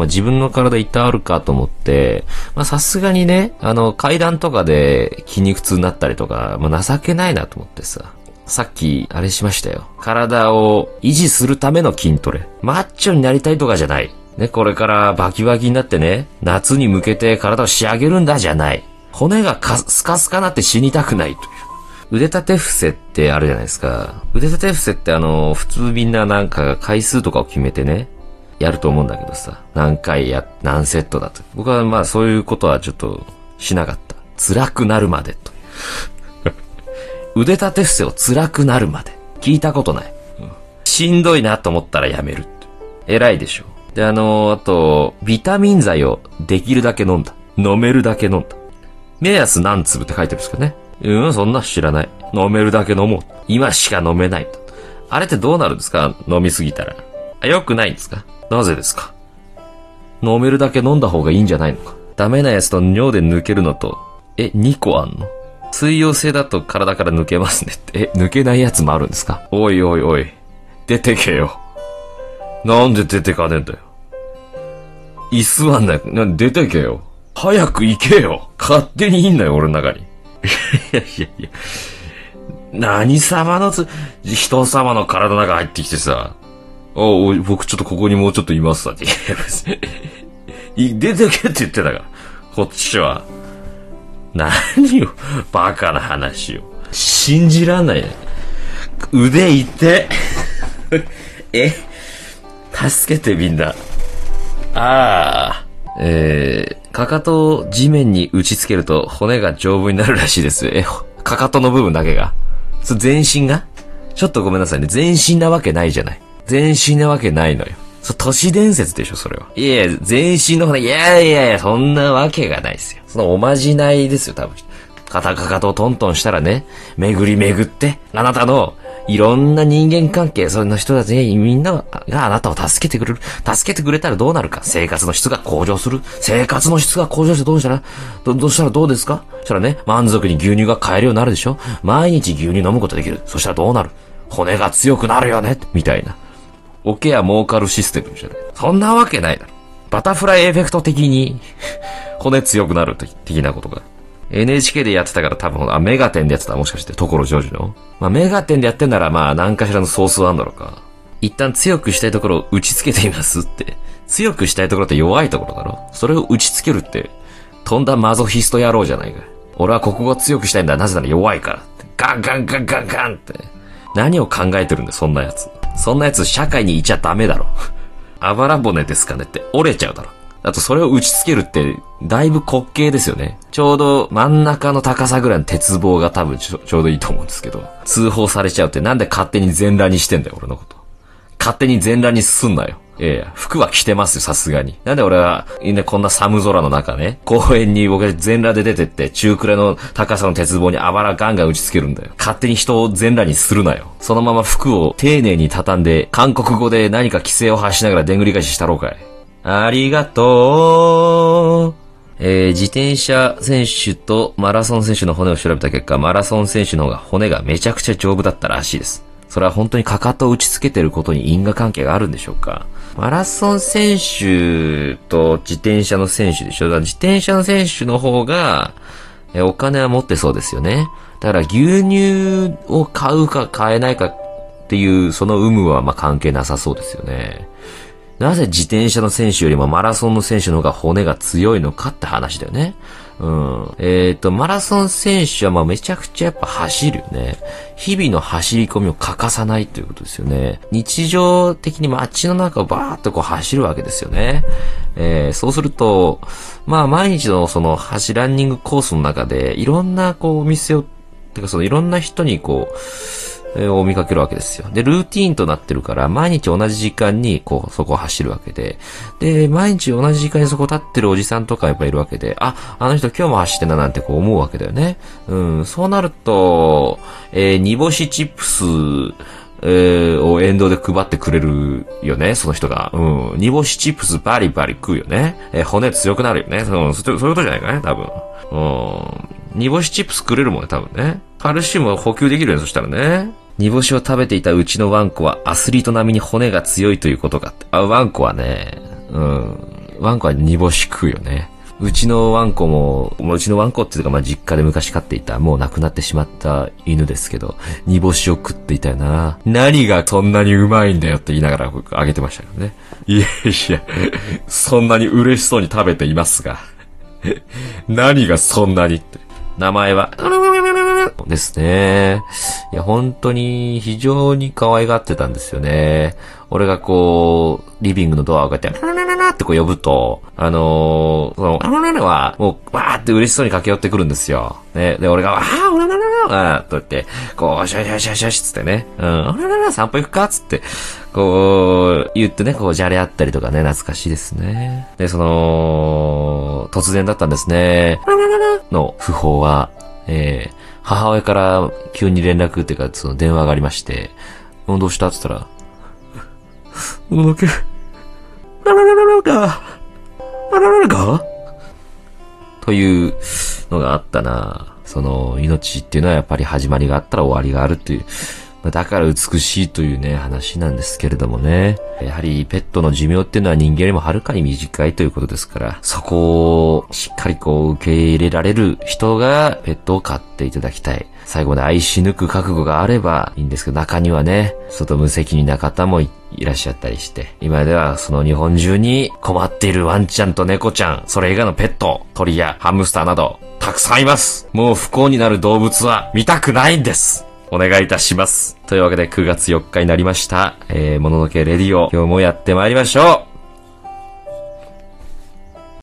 まあ、自分の体痛あるかと思って、まあ、さすがにね、あの、階段とかで筋肉痛になったりとか、まあ、情けないなと思ってさ。さっき、あれしましたよ。体を維持するための筋トレ。マッチョになりたいとかじゃない。ね、これからバキバキになってね、夏に向けて体を仕上げるんだじゃない。骨がかスカスカなって死にたくないという。腕立て伏せってあるじゃないですか。腕立て伏せってあの、普通みんななんか回数とかを決めてね、やると思うんだけどさ、何回や、何セットだと。僕はまあそういうことはちょっとしなかった。辛くなるまでと。腕立て伏せを辛くなるまで。聞いたことない。うん、しんどいなと思ったらやめる。偉いでしょ。で、あのー、あと、ビタミン剤をできるだけ飲んだ。飲めるだけ飲んだ。目安何粒って書いてるんですかね。うん、そんな知らない。飲めるだけ飲もう。今しか飲めないと。あれってどうなるんですか？飲みすぎたら。あ、良くないんですか？なぜですか？飲めるだけ飲んだ方がいいんじゃないのか？ダメなやつと尿で抜けるのと、え、2個あんの？水溶性だと体から抜けますねって。え、抜けないやつもあるんですか？おいおいおい。出てけよ。なんで出てかねえんだよ。居座んない。な出てけよ。早く行けよ。勝手にいんなよ、俺の中に。いやいやいや。何様のつ、人様の体の中入ってきてさ、お僕ちょっとここにもうちょっといますわって。出てけって言ってたから。こっちは。何よ。バカな話を。信じらんないね。腕いて。え？助けてみんな。ああ。えー、かかとを地面に打ちつけると骨が丈夫になるらしいです。え、かかとの部分だけが。全身が？ちょっとごめんなさいね。全身なわけないじゃない。全身なわけないのよ。そ、都市伝説でしょ、それは。いやいや、全身の骨、いやいやいや、そんなわけがないですよ。そのおまじないですよ、多分。カタカカとトントンしたらね、巡り巡って、あなたのいろんな人間関係、そんな人たちみんながあなたを助けてくれる。助けてくれたらどうなるか。生活の質が向上する。生活の質が向上してどうしたらど、どうしたらどうですか？そしたらね、満足に牛乳が買えるようになるでしょ？毎日牛乳飲むことできる。そしたらどうなる？骨が強くなるよね？みたいな。おケア儲かるシステムじゃない。そんなわけないだろ。バタフライエフェクト的に 骨強くなる的なことが。NHK でやってたから多分、あ、メガテンでやってたもしかして、所ジョージの。まあ、メガテンでやってんなら、まあ、何かしらのソースあんだろうか。一旦強くしたいところを打ち付けていますって。強くしたいところって弱いところだろそれを打ち付けるって、とんだマゾヒスト野郎じゃないか。俺はここを強くしたいんだ。なぜなら弱いから。ガンガンガンガンガンって。何を考えてるんだよ、そんなやつ。そんなやつ社会にいちゃダメだろ。あばら骨ですかねって折れちゃうだろ。あとそれを打ち付けるって、だいぶ滑稽ですよね。ちょうど真ん中の高さぐらいの鉄棒が多分ちょちょうどいいと思うんですけど、通報されちゃうってなんで勝手に全裸にしてんだよ、俺のこと。勝手に全裸にすんなよ。ええ、服は着てますよ、さすがに。なんで俺は、ね、こんな寒空の中ね、公園に僕が全裸で出てって、中くらいの高さの鉄棒にあばらガンガン打ちつけるんだよ。勝手に人を全裸にするなよ。そのまま服を丁寧に畳んで、韓国語で何か規制を発しながらでんぐり返ししたろうかい。ありがとう。えー、自転車選手とマラソン選手の骨を調べた結果、マラソン選手の方が骨がめちゃくちゃ丈夫だったらしいです。それは本当にかかとを打ちつけてることに因果関係があるんでしょうかマラソン選手と自転車の選手でしょ？だから自転車の選手の方が、えお金は持ってそうですよね。だから牛乳を買うか買えないかっていうその有無はま関係なさそうですよね。なぜ自転車の選手よりもマラソンの選手の方が骨が強いのかって話だよね。うん。えっ、ー、と、マラソン選手はまあめちゃくちゃやっぱ走るよね。日々の走り込みを欠かさないということですよね。日常的に街の中をバーっとこう走るわけですよね。えー、そうすると、まあ毎日のその走ランニングコースの中でいろんなこうお店を、てかそのいろんな人にこう、を見かけるわけですよ。で、ルーティーンとなってるから、毎日同じ時間に、こう、そこを走るわけで、で、毎日同じ時間にそこ立ってるおじさんとかやっぱいるわけで、あ、あの人今日も走ってんななんてこう思うわけだよね。うん、そうなると、えー、煮干しチップス、えー、を沿道で配ってくれるよね、その人が。うん。煮干しチップスバリバリ食うよね。えー、骨強くなるよね。うん、そういうことじゃないかね、多分。うん。煮干しチップスくれるもんね、多分ね。カルシウムは補給できるよね、そしたらね。煮干しを食べていたうちのワンコはアスリート並みに骨が強いということかって。あ、ワンコはね、うん。ワンコは煮干し食うよね。うちのワンコも、もううちのワンコっていうか、まあ、実家で昔飼っていた、もう亡くなってしまった犬ですけど、煮干しを食っていたよな。何がそんなにうまいんだよって言いながら僕あげてましたけどね。いやいや、そんなに嬉しそうに食べていますが。何がそんなにって。名前は、ですね。いや、本当に非常に可愛がってたんですよね。俺がこう、リビングのドアを開けて、ララララってこう呼ぶと、あのー、その、ラララは、もう、わーって嬉しそうに駆け寄ってくるんですよ。ね。で、俺が、あー、おららららと言って、こう、シャシャシャシャシつってね、うん、おららら散歩行くかつって、こう、言ってね、こう、じゃれ合ったりとかね、懐かしいですね。で、その、突然だったんですね。ララララの訃報は、えー、母親から急に連絡っていうか、その電話がありまして、どうした？って言ったら、ものけ、ラララララか、ララララかというのがあったな。その、命っていうのはやっぱり始まりがあったら終わりがあるっていう。だから美しいというね、話なんですけれどもね。やはりペットの寿命っていうのは人間よりもはるかに短いということですから、そこをしっかりこう受け入れられる人がペットを飼っていただきたい。最後まで愛し抜く覚悟があればいいんですけど、中にはね、外無責任な方もいらっしゃったりして、今ではその日本中に困っているワンちゃんと猫ちゃん、それ以外のペット、鳥やハムスターなど、たくさんいます。もう不幸になる動物は見たくないんです。お願いいたします。というわけで9月4日になりました。えー、もののけレディオ、今日もやってまいりましょう